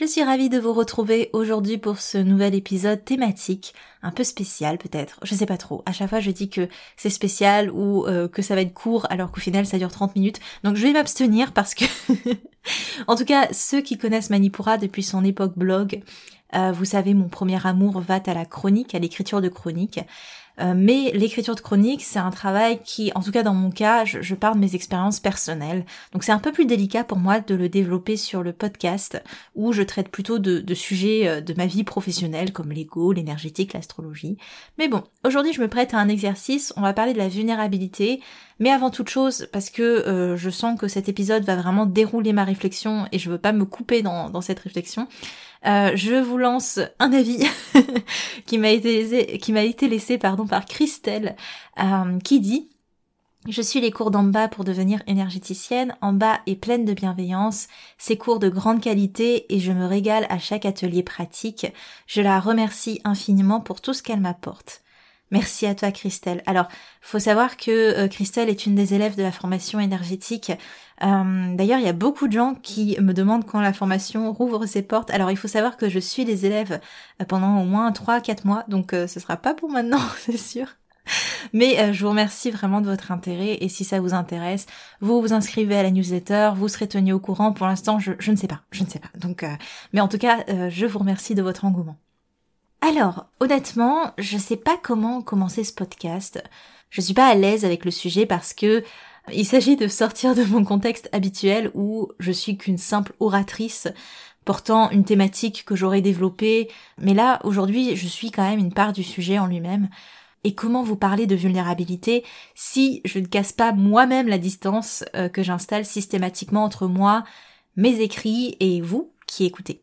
Je suis ravie de vous retrouver aujourd'hui pour ce nouvel épisode thématique, un peu spécial peut-être, je sais pas trop. À chaque fois je dis que c'est spécial ou euh, que ça va être court alors qu'au final ça dure 30 minutes. Donc je vais m'abstenir parce que en tout cas ceux qui connaissent Manipura depuis son époque blog, euh, vous savez mon premier amour va à la chronique, à l'écriture de chronique. Euh, mais l'écriture de chronique, c'est un travail qui, en tout cas dans mon cas, je, parle de mes expériences personnelles. Donc c'est un peu plus délicat pour moi de le développer sur le podcast, où je traite plutôt de, sujets euh, de ma vie professionnelle, comme l'ego, l'énergétique, l'astrologie. Mais bon, aujourd'hui je me prête à un exercice, on va parler de la vulnérabilité, mais avant toute chose, parce que euh, je sens que cet épisode va vraiment dérouler ma réflexion et je veux pas me couper dans cette réflexion, euh, je vous lance un avis qui m'a été laissé, qui m'a pardon par Christelle, euh, qui dit je suis les cours d'en bas pour devenir énergéticienne, en bas est pleine de bienveillance, ses cours de grande qualité et je me régale à chaque atelier pratique. Je la remercie infiniment pour tout ce qu'elle m'apporte. Merci à toi Christelle. Alors, faut savoir que euh, Christelle est une des élèves de la formation énergétique. Euh, d'ailleurs, il y a beaucoup de gens qui me demandent quand la formation rouvre ses portes. Alors, il faut savoir que je suis les élèves euh, pendant au moins 3-4 mois, donc ce sera pas pour maintenant, c'est sûr. Mais je vous remercie vraiment de votre intérêt et si ça vous intéresse, vous vous inscrivez à la newsletter, vous serez tenu au courant. Pour l'instant, je, je, ne sais pas, je ne sais pas. Donc, mais en tout cas, je vous remercie de votre engouement. Alors, honnêtement, je sais pas comment commencer ce podcast. Je suis pas à l'aise avec le sujet parce que il s'agit de sortir de mon contexte habituel où je suis qu'une simple oratrice portant une thématique que j'aurais développée, mais là, aujourd'hui, je suis quand même une part du sujet en lui-même. Et comment vous parler de vulnérabilité si je ne casse pas moi-même la distance euh, que j'installe systématiquement entre moi, mes écrits et vous qui écoutez?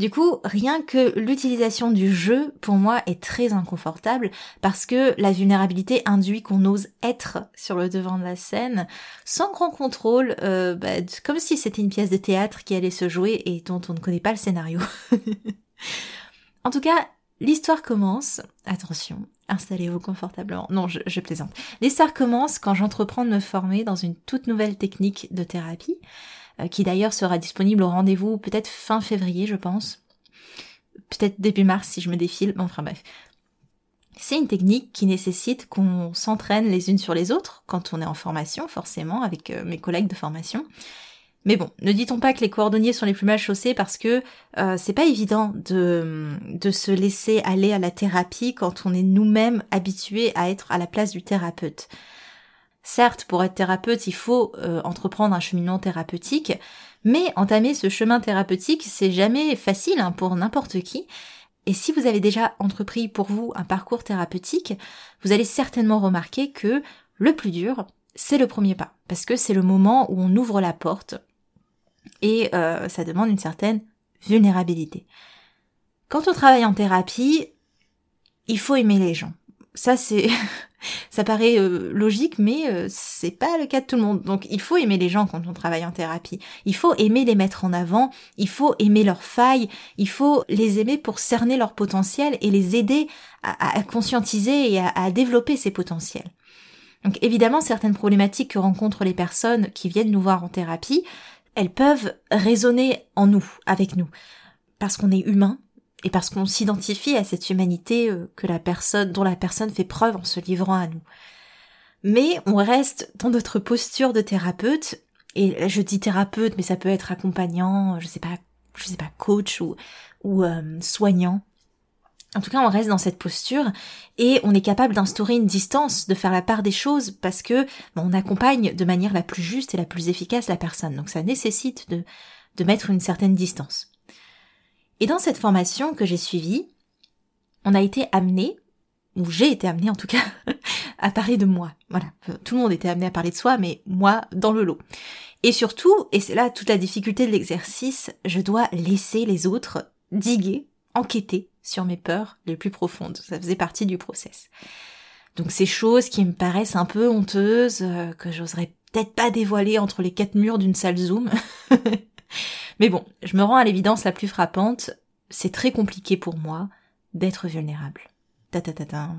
Du coup, rien que l'utilisation du jeu, pour moi, est très inconfortable parce que la vulnérabilité induit qu'on ose être sur le devant de la scène sans grand contrôle, euh, bah, comme si c'était une pièce de théâtre qui allait se jouer et dont on ne connaît pas le scénario. en tout cas, l'histoire commence, attention, installez-vous confortablement, non, je, plaisante. L'histoire commence quand j'entreprends de me former dans une toute nouvelle technique de thérapie qui d'ailleurs sera disponible au rendez-vous peut-être fin février, je pense. Peut-être début mars si je me défile, enfin bref. C'est une technique qui nécessite qu'on s'entraîne les unes sur les autres quand on est en formation, forcément, avec euh, mes collègues de formation. Mais bon, ne dit-on pas que les cordonniers sont les plus mal chaussés parce que euh, c'est pas évident de, de se laisser aller à la thérapie quand on est nous-mêmes habitués à être à la place du thérapeute. Certes, pour être thérapeute, il faut euh, entreprendre un cheminement thérapeutique, mais entamer ce chemin thérapeutique, c'est jamais facile hein, pour n'importe qui. Et si vous avez déjà entrepris pour vous un parcours thérapeutique, vous allez certainement remarquer que le plus dur, c'est le premier pas, parce que c'est le moment où on ouvre la porte et euh, ça demande une certaine vulnérabilité. Quand on travaille en thérapie, il faut aimer les gens. Ça c'est Ça paraît euh, logique, mais euh, c'est pas le cas de tout le monde. Donc il faut aimer les gens quand on travaille en thérapie. Il faut aimer les mettre en avant, il faut aimer leurs failles, il faut les aimer pour cerner leur potentiel et les aider à, conscientiser et à, à développer ces potentiels. Donc évidemment, certaines problématiques que rencontrent les personnes qui viennent nous voir en thérapie, elles peuvent résonner en nous, avec nous. Parce qu'on est humain, et parce qu'on s'identifie à cette humanité euh, que la personne, dont la personne fait preuve en se livrant à nous. Mais on reste dans notre posture de thérapeute, et je dis thérapeute, mais ça peut être accompagnant, je sais pas, je sais pas, coach ou, ou euh, soignant. En tout cas, on reste dans cette posture et on est capable d'instaurer une distance, de faire la part des choses parce que on accompagne de manière la plus juste et la plus efficace la personne. Donc ça nécessite de, de mettre une certaine distance. Et dans cette formation que j'ai suivie, on a été amené, ou j'ai été amené en tout cas, à parler de moi. Voilà, tout le monde était amené à parler de soi, mais moi dans le lot. Et surtout, et c'est là toute la difficulté de l'exercice, je dois laisser les autres diguer, enquêter sur mes peurs les plus profondes. Ça faisait partie du process. Donc ces choses qui me paraissent un peu honteuses, euh, que j'oserais peut-être pas dévoiler entre les quatre murs d'une salle Zoom. Mais bon, je me rends à l'évidence la plus frappante, c'est très compliqué pour moi d'être vulnérable. Ta ta ta ta.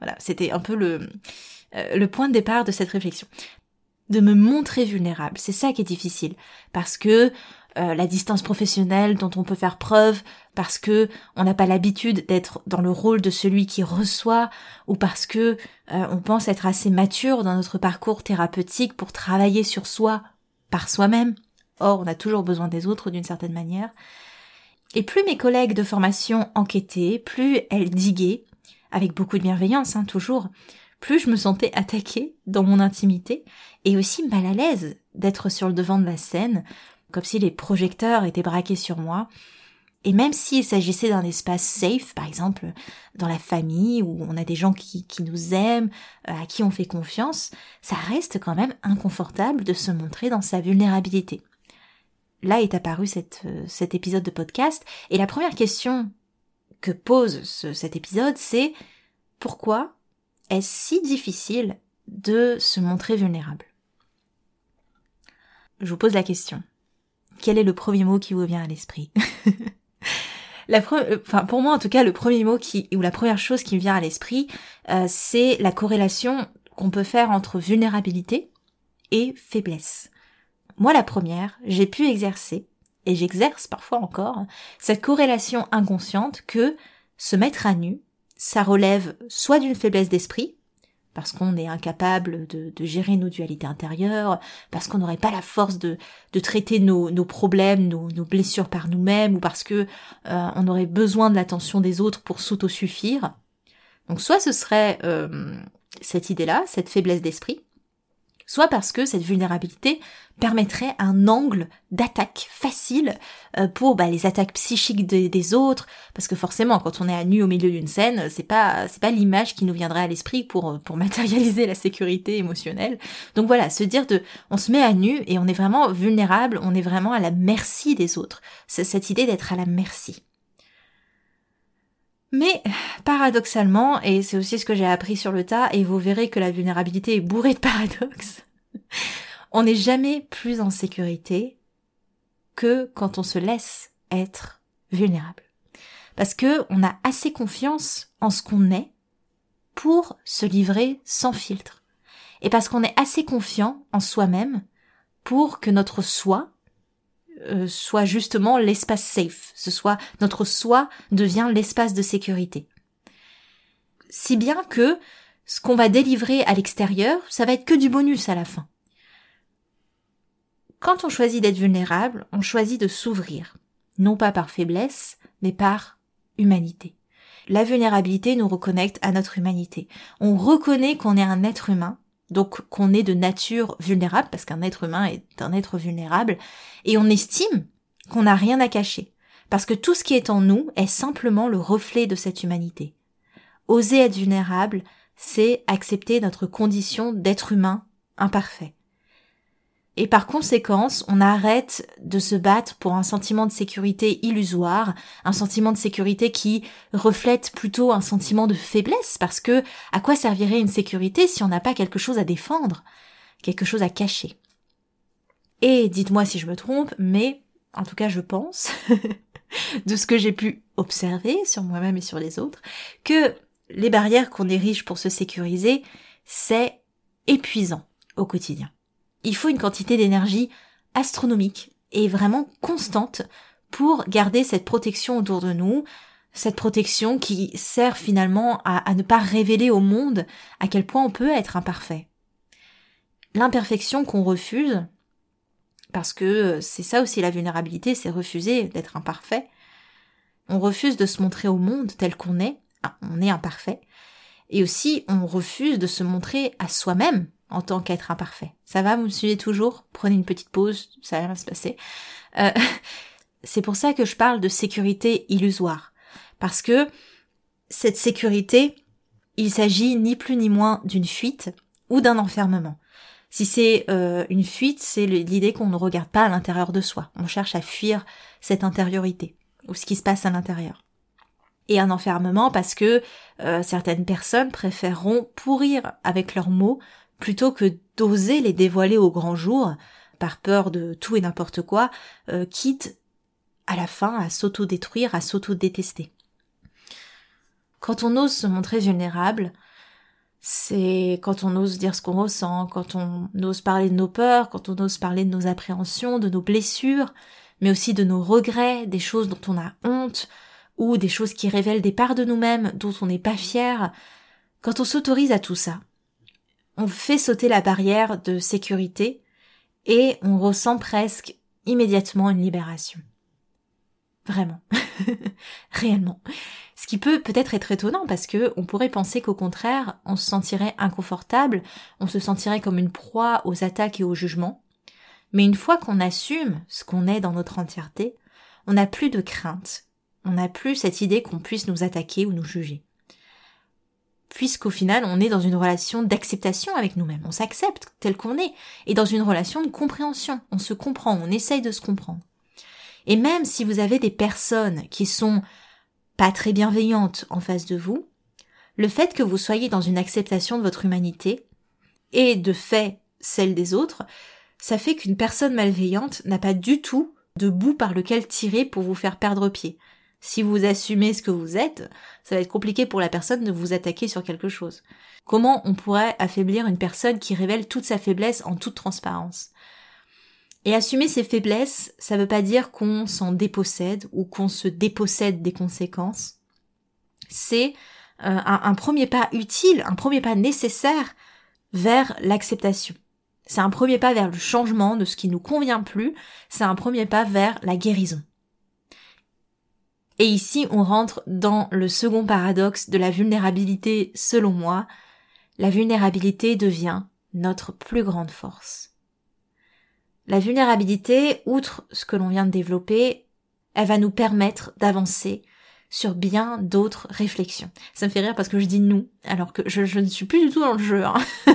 Voilà, c'était un peu le, euh, le point de départ de cette réflexion. De me montrer vulnérable, c'est ça qui est difficile. Parce que euh, la distance professionnelle dont on peut faire preuve parce que on n'a pas l'habitude d'être dans le rôle de celui qui reçoit ou parce que euh, on pense être assez mature dans notre parcours thérapeutique pour travailler sur soi par soi-même. Or, on a toujours besoin des autres d'une certaine manière. Et plus mes collègues de formation enquêtaient, plus elles diguaient, avec beaucoup de bienveillance, hein, toujours, plus je me sentais attaquée dans mon intimité et aussi mal à l'aise d'être sur le devant de la scène, comme si les projecteurs étaient braqués sur moi. Et même s'il s'agissait d'un espace safe, par exemple dans la famille, où on a des gens qui, qui nous aiment, euh, à qui on fait confiance, ça reste quand même inconfortable de se montrer dans sa vulnérabilité. Là est apparu euh, cet épisode de podcast, et la première question que pose cet épisode, c'est pourquoi est-ce si difficile de se montrer vulnérable? Je vous pose la question. Quel est le premier mot qui vous vient à l'esprit? La euh, pour moi en tout cas, le premier mot qui ou la première chose qui me vient à l'esprit, euh, c'est la corrélation qu'on peut faire entre vulnérabilité et faiblesse. Moi, la première, j'ai pu exercer et j'exerce parfois encore cette corrélation inconsciente que se mettre à nu, ça relève soit d'une faiblesse d'esprit, parce qu'on est incapable de, gérer nos dualités intérieures, parce qu'on n'aurait pas la force de, traiter nos, problèmes, nos, nos, blessures par nous-mêmes, ou parce que euh, on aurait besoin de l'attention des autres pour s'autosuffire. Donc soit ce serait euh, cette idée-là, cette faiblesse d'esprit, soit parce que cette vulnérabilité permettrait un angle d'attaque facile euh, pour bah, les attaques psychiques des autres, parce que forcément, quand on est à nu au milieu d'une scène, c'est pas c'est pas l'image qui nous viendrait à l'esprit pour pour matérialiser la sécurité émotionnelle. Donc voilà, se dire de, on se met à nu et on est vraiment vulnérable, on est vraiment à la merci des autres. C'est cette idée d'être à la merci. Mais paradoxalement, et c'est aussi ce que j'ai appris sur le tas, et vous verrez que la vulnérabilité est bourrée de paradoxes, on n'est jamais plus en sécurité que quand on se laisse être vulnérable. Parce que on a assez confiance en ce qu'on est pour se livrer sans filtre. Et parce qu'on est assez confiant en soi-même pour que notre soi euh, soit justement l'espace safe, ce soit notre soi devient l'espace de sécurité. Si bien que ce qu'on va délivrer à l'extérieur, ça va être que du bonus à la fin. Quand on choisit d'être vulnérable, on choisit de s'ouvrir, non pas par faiblesse, mais par humanité. La vulnérabilité nous reconnecte à notre humanité. On reconnaît qu'on est un être humain donc qu'on est de nature vulnérable, parce qu'un être humain est un être vulnérable, et on estime qu'on n'a rien à cacher, parce que tout ce qui est en nous est simplement le reflet de cette humanité. Oser être vulnérable, c'est accepter notre condition d'être humain imparfait. Et par conséquence, on arrête de se battre pour un sentiment de sécurité illusoire, un sentiment de sécurité qui reflète plutôt un sentiment de faiblesse, parce que à quoi servirait une sécurité si on n'a pas quelque chose à défendre, quelque chose à cacher? Et dites-moi si je me trompe, mais en tout cas je pense, de ce que j'ai pu observer sur moi-même et sur les autres, que les barrières qu'on érige pour se sécuriser, c'est épuisant au quotidien il faut une quantité d'énergie astronomique et vraiment constante pour garder cette protection autour de nous, cette protection qui sert finalement à, ne pas révéler au monde à quel point on peut être imparfait. L'imperfection qu'on refuse, parce que c'est ça aussi la vulnérabilité, c'est refuser d'être imparfait, On refuse de se montrer au monde tel qu'on est, on est imparfait, et aussi on refuse de se montrer à soi-même en tant qu'être imparfait. Ça va, vous me suivez toujours? Prenez une petite pause, ça va se passer. Euh, c'est pour ça que je parle de sécurité illusoire. Parce que cette sécurité, il s'agit ni plus ni moins d'une fuite ou d'un enfermement. Si c'est euh, une fuite, c'est l'idée qu'on ne regarde pas à l'intérieur de soi. On cherche à fuir cette intériorité ou ce qui se passe à l'intérieur. Et un enfermement parce que euh, certaines personnes préféreront pourrir avec leurs mots plutôt que d'oser les dévoiler au grand jour par peur de tout et n'importe quoi, euh, quitte à la fin à s'auto-détruire, à s'auto-détester. Quand on ose se montrer vulnérable, c'est quand on ose dire ce qu'on ressent, quand on ose parler de nos peurs, quand on ose parler de nos appréhensions, de nos blessures, mais aussi de nos regrets, des choses dont on a honte, ou des choses qui révèlent des parts de nous-mêmes dont on n'est pas fier. Quand on s'autorise à tout ça, on fait sauter la barrière de sécurité et on ressent presque immédiatement une libération. Vraiment. Réellement. Ce qui peut peut-être être étonnant parce que on pourrait penser qu'au contraire, on se sentirait inconfortable, on se sentirait comme une proie aux attaques et aux jugements. Mais une fois qu'on assume ce qu'on est dans notre entièreté, on n'a plus de crainte. On n'a plus cette idée qu'on puisse nous attaquer ou nous juger. Puisqu'au final, on est dans une relation d'acceptation avec nous-mêmes. On s'accepte tel qu'on est. Et dans une relation de compréhension. On se comprend, on essaye de se comprendre. Et même si vous avez des personnes qui sont pas très bienveillantes en face de vous, le fait que vous soyez dans une acceptation de votre humanité et de fait celle des autres, ça fait qu'une personne malveillante n'a pas du tout de bout par lequel tirer pour vous faire perdre pied. Si vous assumez ce que vous êtes, ça va être compliqué pour la personne de vous attaquer sur quelque chose. Comment on pourrait affaiblir une personne qui révèle toute sa faiblesse en toute transparence? Et assumer ses faiblesses, ça veut pas dire qu'on s'en dépossède ou qu'on se dépossède des conséquences. C'est euh, un, premier pas utile, un premier pas nécessaire vers l'acceptation. C'est un premier pas vers le changement de ce qui nous convient plus, c'est un premier pas vers la guérison. Et ici, on rentre dans le second paradoxe de la vulnérabilité selon moi. La vulnérabilité devient notre plus grande force. La vulnérabilité, outre ce que l'on vient de développer, elle va nous permettre d'avancer sur bien d'autres réflexions. Ça me fait rire parce que je dis nous, alors que je, ne suis plus du tout dans le jeu. Hein.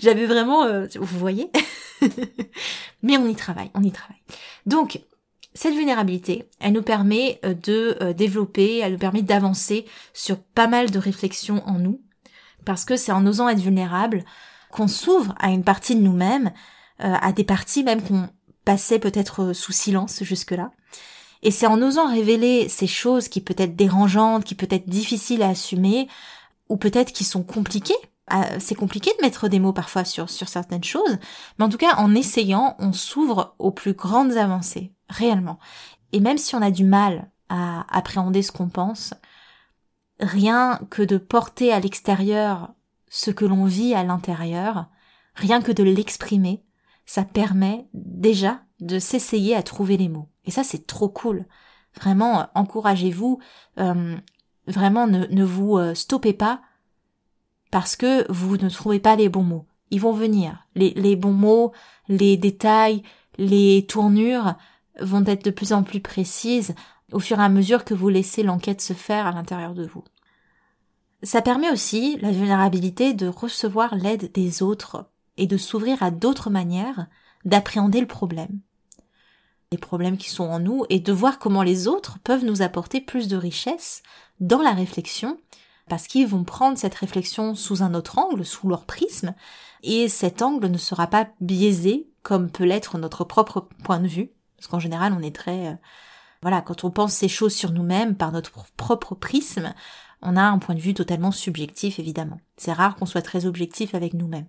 J'avais vraiment, euh, vous voyez, mais on y travaille, on y travaille. Donc, cette vulnérabilité, elle nous permet euh, de euh, développer, elle nous permet d'avancer sur pas mal de réflexions en nous, parce que c'est en osant être vulnérable qu'on s'ouvre à une partie de nous-mêmes euh, à des parties même qu'on passait peut-être sous silence jusque-là. Et c'est en osant révéler ces choses qui peut être dérangeantes, qui peut être difficiles à assumer, ou peut-être qui sont compliquées. C'est compliqué de mettre des mots parfois sur certaines choses, mais en tout cas, en essayant, on s'ouvre aux plus grandes avancées, réellement. Et même si on a du mal à appréhender ce qu'on pense, rien que de porter à l'extérieur ce que l'on vit à l'intérieur, rien que de l'exprimer, ça permet déjà de s'essayer à trouver les mots. Et ça, c'est trop cool. Vraiment, encouragez-vous. Euh, vraiment, ne, vous euh, stoppez pas parce que vous ne trouvez pas les bons mots. Ils vont venir. Les, les bons mots, les détails, les tournures vont être de plus en plus précises au fur et à mesure que vous laissez l'enquête se faire à l'intérieur de vous. Ça permet aussi, la vulnérabilité, de recevoir l'aide des autres et de s'ouvrir à d'autres manières d'appréhender le problème. Les problèmes qui sont en nous et de voir comment les autres peuvent nous apporter plus de richesse dans la réflexion parce qu'ils vont prendre cette réflexion sous un autre angle, sous leur prisme, et cet angle ne sera pas biaisé comme peut l'être notre propre point de vue, parce qu'en général on est très... Euh, voilà, quand on pense ces choses sur nous-mêmes par notre propre prisme, on a un point de vue totalement subjectif évidemment. C'est rare qu'on soit très objectif avec nous-mêmes.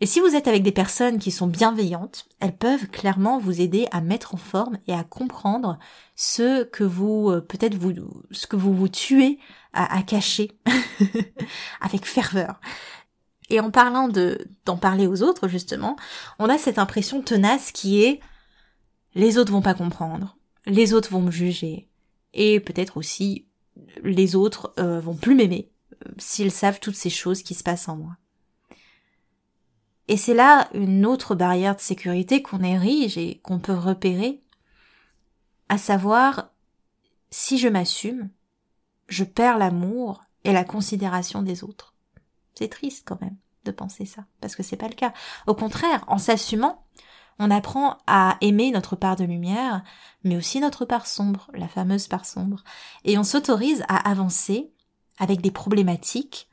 Et si vous êtes avec des personnes qui sont bienveillantes, elles peuvent clairement vous aider à mettre en forme et à comprendre ce que vous, euh, peut-être vous, ce que vous vous tuez à, cacher avec ferveur. Et en parlant de, d'en parler aux autres, justement, on a cette impression tenace qui est les autres vont pas comprendre, les autres vont me juger, Et peut-être aussi les autres euh, vont plus m'aimer euh, s'ils savent toutes ces choses qui se passent en moi. Et c'est là une autre barrière de sécurité qu'on érige et qu'on peut repérer, à savoir si je m'assume, je perds l'amour et la considération des autres. C'est triste quand même de penser ça, parce que c'est pas le cas. Au contraire, en s'assumant, on apprend à aimer notre part de lumière, mais aussi notre part sombre, la fameuse part sombre. Et on s'autorise à avancer avec des problématiques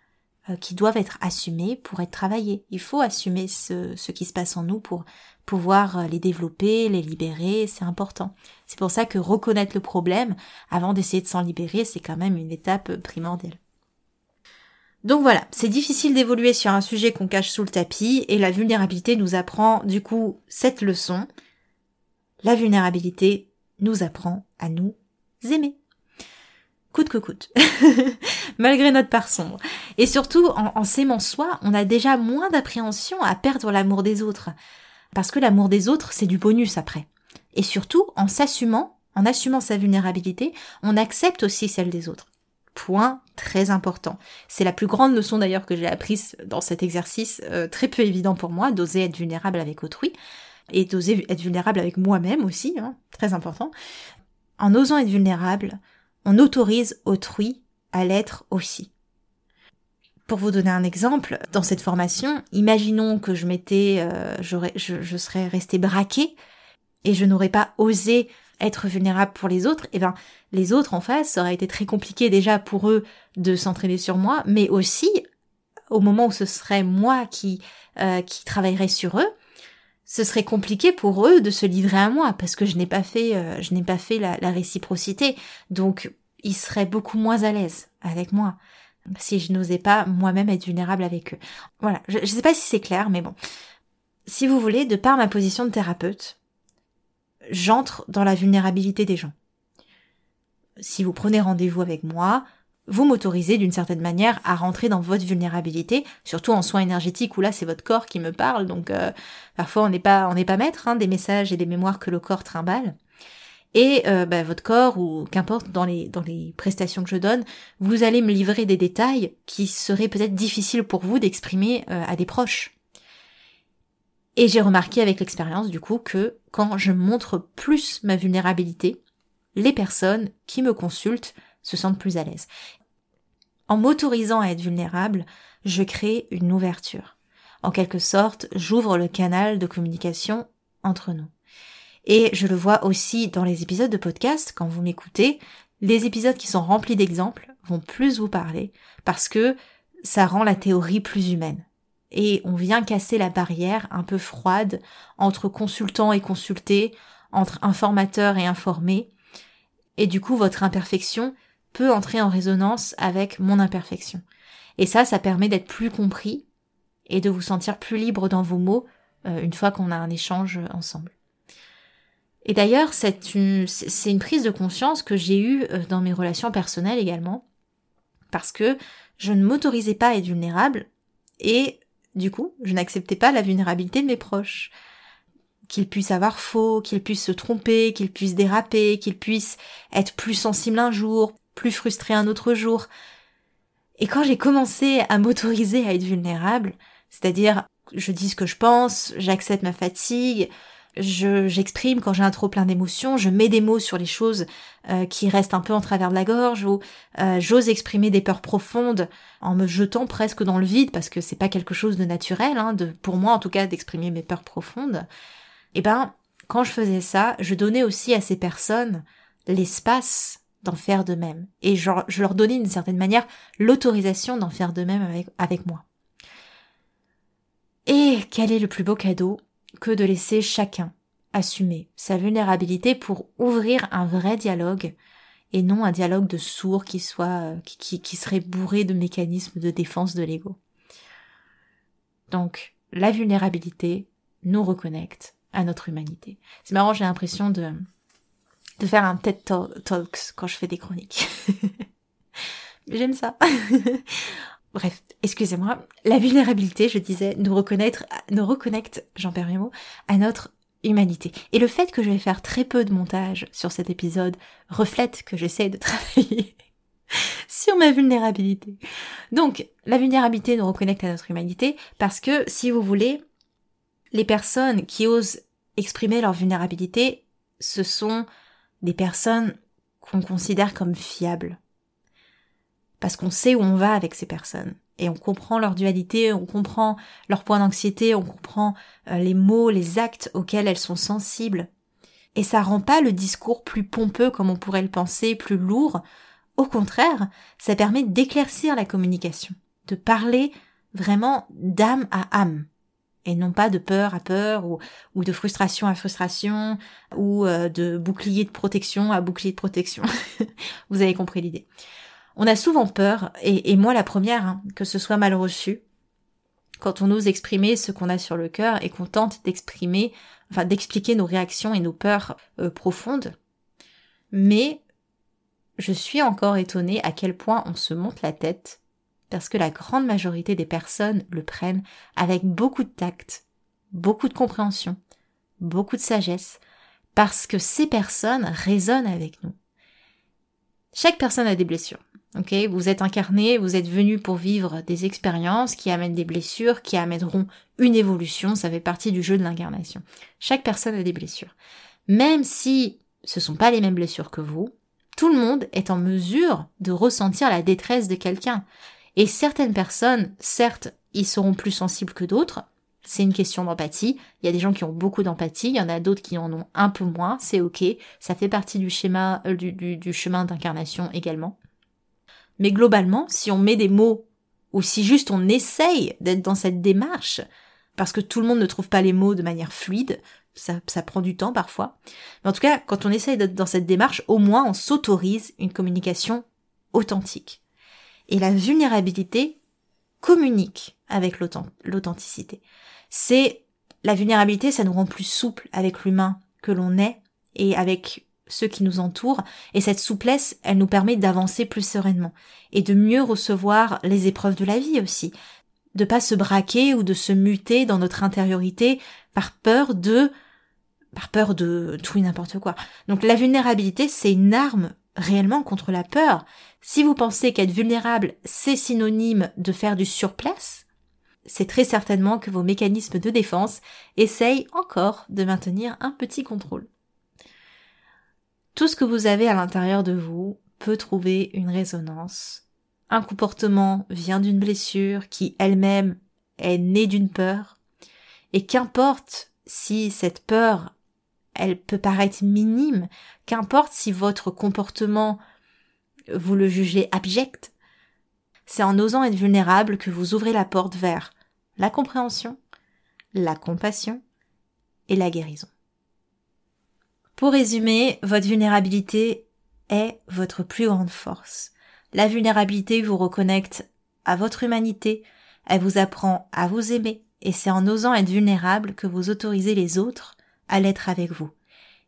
euh, qui doivent être assumées pour être travaillées. Il faut assumer ce, ce qui se passe en nous pour pouvoir euh, les développer, les libérer, c'est important. C'est pour ça que reconnaître le problème avant d'essayer de s'en libérer, c'est quand même une étape primordiale. Donc voilà, c'est difficile d'évoluer sur un sujet qu'on cache sous le tapis et la vulnérabilité nous apprend du coup cette leçon. La vulnérabilité nous apprend à nous aimer. Coûte que coûte. Malgré notre part sombre. Et surtout, en, s'aimant soi, on a déjà moins d'appréhension à perdre l'amour des autres. Parce que l'amour des autres, c'est du bonus après. Et surtout, en s'assumant, en assumant sa vulnérabilité, on accepte aussi celle des autres. Point très important. C'est la plus grande leçon d'ailleurs que j'ai apprise dans cet exercice, euh, très peu évident pour moi, d'oser être vulnérable avec autrui et d'oser être vulnérable avec moi-même aussi, hein, très important. En osant être vulnérable, on autorise autrui à l'être aussi. Pour vous donner un exemple, dans cette formation, imaginons que je m'étais, euh, je, je serais restée braquée et je n'aurais pas osé être vulnérable pour les autres, eh ben les autres en face, ça aurait été très compliqué déjà pour eux de s'entraîner sur moi, mais aussi au moment où ce serait moi qui euh, qui travaillerais sur eux, ce serait compliqué pour eux de se livrer à moi parce que je n'ai pas fait euh, je n'ai pas fait la, la, réciprocité, donc ils seraient beaucoup moins à l'aise avec moi si je n'osais pas moi-même être vulnérable avec eux. Voilà, je, je sais pas si c'est clair, mais bon. Si vous voulez, de par ma position de thérapeute, j'entre dans la vulnérabilité des gens. Si vous prenez rendez-vous avec moi, vous m'autorisez d'une certaine manière à rentrer dans votre vulnérabilité, surtout en soins énergétiques où là c'est votre corps qui me parle, donc euh, parfois on n'est pas on n'est pas maître hein, des messages et des mémoires que le corps trimballe. Et euh, bah, votre corps ou qu'importe dans les dans les prestations que je donne, vous allez me livrer des détails qui seraient peut-être difficiles pour vous d'exprimer euh, à des proches. Et j'ai remarqué avec l'expérience du coup que quand je montre plus ma vulnérabilité, les personnes qui me consultent se sentent plus à l'aise. En m'autorisant à être vulnérable, je crée une ouverture. En quelque sorte, j'ouvre le canal de communication entre nous. Et je le vois aussi dans les épisodes de podcast, quand vous m'écoutez, les épisodes qui sont remplis d'exemples vont plus vous parler parce que ça rend la théorie plus humaine et on vient casser la barrière un peu froide entre consultant et consulté, entre informateur et informé, et du coup votre imperfection peut entrer en résonance avec mon imperfection. Et ça, ça permet d'être plus compris et de vous sentir plus libre dans vos mots euh, une fois qu'on a un échange ensemble. Et d'ailleurs, c'est une, prise de conscience que j'ai eue euh, dans mes relations personnelles également, parce que je ne m'autorisais pas à être vulnérable, et du coup, je n'acceptais pas la vulnérabilité de mes proches. Qu'ils puissent avoir faux, qu'ils puissent se tromper, qu'ils puissent déraper, qu'ils puissent être plus sensibles un jour, plus frustrés un autre jour. Et quand j'ai commencé à m'autoriser à être vulnérable, c'est-à-dire je dis ce que je pense, j'accepte ma fatigue, je j'exprime quand j'ai un trop plein d'émotions, je mets des mots sur les choses euh, qui restent un peu en travers de la gorge ou euh, j'ose exprimer des peurs profondes en me jetant presque dans le vide parce que c'est pas quelque chose de naturel, hein, de, pour moi en tout cas d'exprimer mes peurs profondes. Et eh ben quand je faisais ça, je donnais aussi à ces personnes l'espace d'en faire de même et je, je leur donnais d'une certaine manière l'autorisation d'en faire de même avec, avec moi. Et quel est le plus beau cadeau? Que de laisser chacun assumer sa vulnérabilité pour ouvrir un vrai dialogue et non un dialogue de sourds qui, qui, serait bourré de mécanismes de défense de l'ego. Donc la vulnérabilité nous reconnecte à notre humanité. C'est marrant, j'ai l'impression de de faire un TED Talks quand je fais des chroniques. J'aime ça. Bref, excusez-moi. La vulnérabilité, je disais, nous reconnaître, nous reconnecte, j'en perds mes mots, à notre humanité. Et le fait que je vais faire très peu de montage sur cet épisode reflète que j'essaie de travailler sur ma vulnérabilité. Donc, la vulnérabilité nous reconnecte à notre humanité parce que, si vous voulez, les personnes qui osent exprimer leur vulnérabilité, ce sont des personnes qu'on considère comme fiables. Parce qu'on sait où on va avec ces personnes. Et on comprend leur dualité, on comprend leurs points d'anxiété, on comprend euh, les mots, les actes auxquels elles sont sensibles. Et ça rend pas le discours plus pompeux comme on pourrait le penser, plus lourd. Au contraire, ça permet d'éclaircir la communication, de parler vraiment d'âme à âme et non pas de peur à peur ou, de frustration à frustration ou euh, de bouclier de protection à bouclier de protection. Vous avez compris l'idée. On a souvent peur, et, moi la première, hein, que ce soit mal reçu, quand on ose exprimer ce qu'on a sur le cœur et qu'on tente d'exprimer, enfin d'expliquer nos réactions et nos peurs euh, profondes. Mais je suis encore étonnée à quel point on se monte la tête parce que la grande majorité des personnes le prennent avec beaucoup de tact, beaucoup de compréhension, beaucoup de sagesse, parce que ces personnes résonnent avec nous. Chaque personne a des blessures. Ok, vous êtes incarné, vous êtes venu pour vivre des expériences qui amènent des blessures, qui amèneront une évolution. Ça fait partie du jeu de l'incarnation. Chaque personne a des blessures. Même si ce sont pas les mêmes blessures que vous, tout le monde est en mesure de ressentir la détresse de quelqu'un. Et certaines personnes, certes, ils seront plus sensibles que d'autres. C'est une question d'empathie. Il y a des gens qui ont beaucoup d'empathie, il y en a d'autres qui en ont un peu moins. C'est ok. Ça fait partie du schéma, euh, du, du chemin d'incarnation également. Mais globalement, si on met des mots, ou si juste on essaye d'être dans cette démarche, parce que tout le monde ne trouve pas les mots de manière fluide, ça, ça prend du temps parfois. Mais en tout cas, quand on essaye d'être dans cette démarche, au moins on s'autorise une communication authentique. Et la vulnérabilité communique avec l'authenticité. C'est la vulnérabilité, ça nous rend plus souple avec l'humain que l'on est et avec ceux qui nous entourent. Et cette souplesse, elle nous permet d'avancer plus sereinement et de mieux recevoir les épreuves de la vie aussi. De pas se braquer ou de se muter dans notre intériorité par peur de, par peur de tout et n'importe quoi. Donc la vulnérabilité, c'est une arme réellement contre la peur. Si vous pensez qu'être vulnérable, c'est synonyme de faire du surplace, c'est très certainement que vos mécanismes de défense essayent encore de maintenir un petit contrôle. Tout ce que vous avez à l'intérieur de vous peut trouver une résonance. Un comportement vient d'une blessure qui elle-même est née d'une peur. Et qu'importe si cette peur elle peut paraître minime, qu'importe si votre comportement vous le jugez abject, c'est en osant être vulnérable que vous ouvrez la porte vers la compréhension, la compassion et la guérison. Pour résumer, votre vulnérabilité est votre plus grande force. La vulnérabilité vous reconnecte à votre humanité, elle vous apprend à vous aimer, et c'est en osant être vulnérable que vous autorisez les autres à l'être avec vous.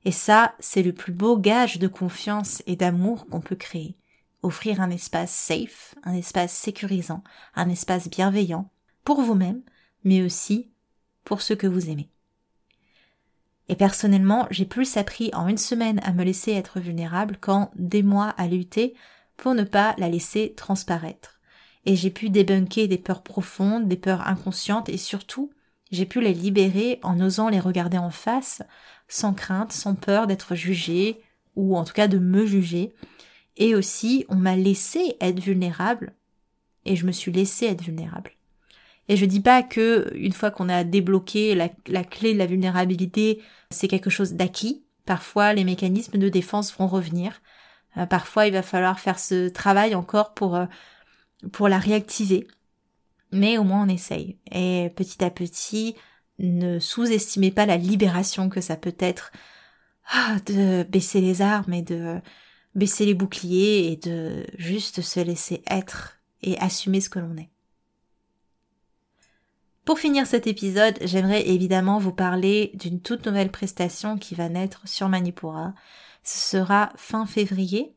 Et ça, c'est le plus beau gage de confiance et d'amour qu'on peut créer. Offrir un espace safe, un espace sécurisant, un espace bienveillant pour vous-même, mais aussi pour ceux que vous aimez. Et personnellement, j'ai plus appris en une semaine à me laisser être vulnérable qu'en des mois à lutter pour ne pas la laisser transparaître. Et j'ai pu débunker des peurs profondes, des peurs inconscientes et surtout j'ai pu les libérer en osant les regarder en face, sans crainte, sans peur d'être jugé, ou en tout cas de me juger. Et aussi, on m'a laissé être vulnérable, et je me suis laissé être vulnérable. Et je dis pas que une fois qu'on a débloqué la, clé de la vulnérabilité, c'est quelque chose d'acquis. Parfois, les mécanismes de défense vont revenir. Euh, parfois, il va falloir faire ce travail encore pour euh, pour la réactiver mais au moins on essaye. Et petit à petit, ne sous-estimez pas la libération que ça peut être ah, de baisser les armes et de baisser les boucliers et de juste se laisser être et assumer ce que l'on est. Pour finir cet épisode, j'aimerais évidemment vous parler d'une toute nouvelle prestation qui va naître sur Manipura. Ce sera fin février.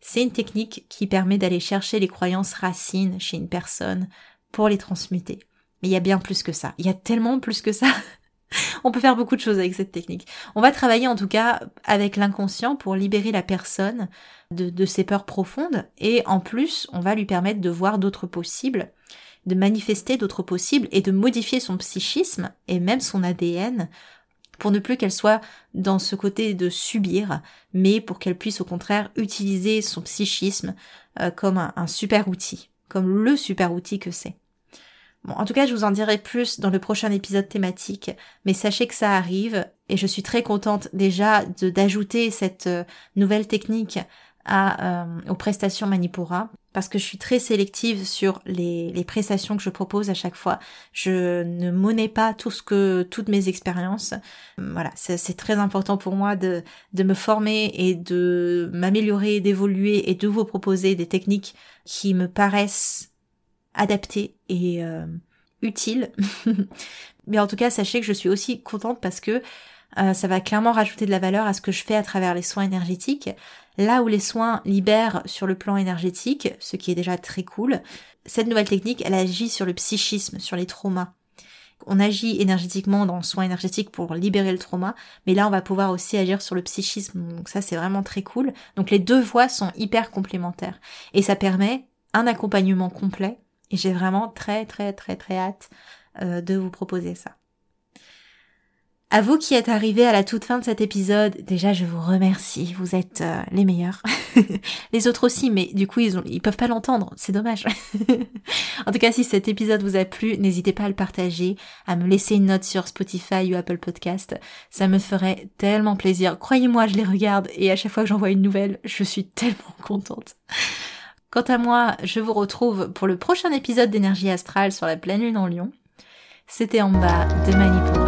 C'est une technique qui permet d'aller chercher les croyances racines chez une personne pour les transmuter. Mais il y a bien plus que ça. Il y a tellement plus que ça. on peut faire beaucoup de choses avec cette technique. On va travailler en tout cas avec l'inconscient pour libérer la personne de, de ses peurs profondes et en plus on va lui permettre de voir d'autres possibles, de manifester d'autres possibles et de modifier son psychisme et même son ADN pour ne plus qu'elle soit dans ce côté de subir, mais pour qu'elle puisse au contraire utiliser son psychisme euh, comme un, super outil, comme le super outil que c'est. Bon, en tout cas, je vous en dirai plus dans le prochain épisode thématique, mais sachez que ça arrive et je suis très contente déjà d'ajouter cette euh, nouvelle technique à, euh, aux prestations Manipura parce que je suis très sélective sur les, les, prestations que je propose à chaque fois. Je ne monnaie pas tout ce que toutes mes expériences. Voilà, c'est très important pour moi de, de me former et de m'améliorer, d'évoluer et de vous proposer des techniques qui me paraissent adaptées et euh, utiles. Mais en tout cas, sachez que je suis aussi contente parce que euh, ça va clairement rajouter de la valeur à ce que je fais à travers les soins énergétiques. Là où les soins libèrent sur le plan énergétique, ce qui est déjà très cool, cette nouvelle technique, elle agit sur le psychisme, sur les traumas. On agit énergétiquement dans le soin énergétique pour libérer le trauma, mais là on va pouvoir aussi agir sur le psychisme. Donc ça c'est vraiment très cool. Donc les deux voies sont hyper complémentaires et ça permet un accompagnement complet et j'ai vraiment très très très très hâte euh, de vous proposer ça. À vous qui êtes arrivés à la toute fin de cet épisode, déjà je vous remercie, vous êtes euh, les meilleurs. les autres aussi, mais du coup ils, ont, ils peuvent pas l'entendre, c'est dommage. en tout cas, si cet épisode vous a plu, n'hésitez pas à le partager, à me laisser une note sur Spotify ou Apple Podcast. Ça me ferait tellement plaisir. Croyez-moi, je les regarde et à chaque fois que j'envoie une nouvelle, je suis tellement contente. Quant à moi, je vous retrouve pour le prochain épisode d'énergie astrale sur la pleine lune en Lyon. C'était en bas de Manipura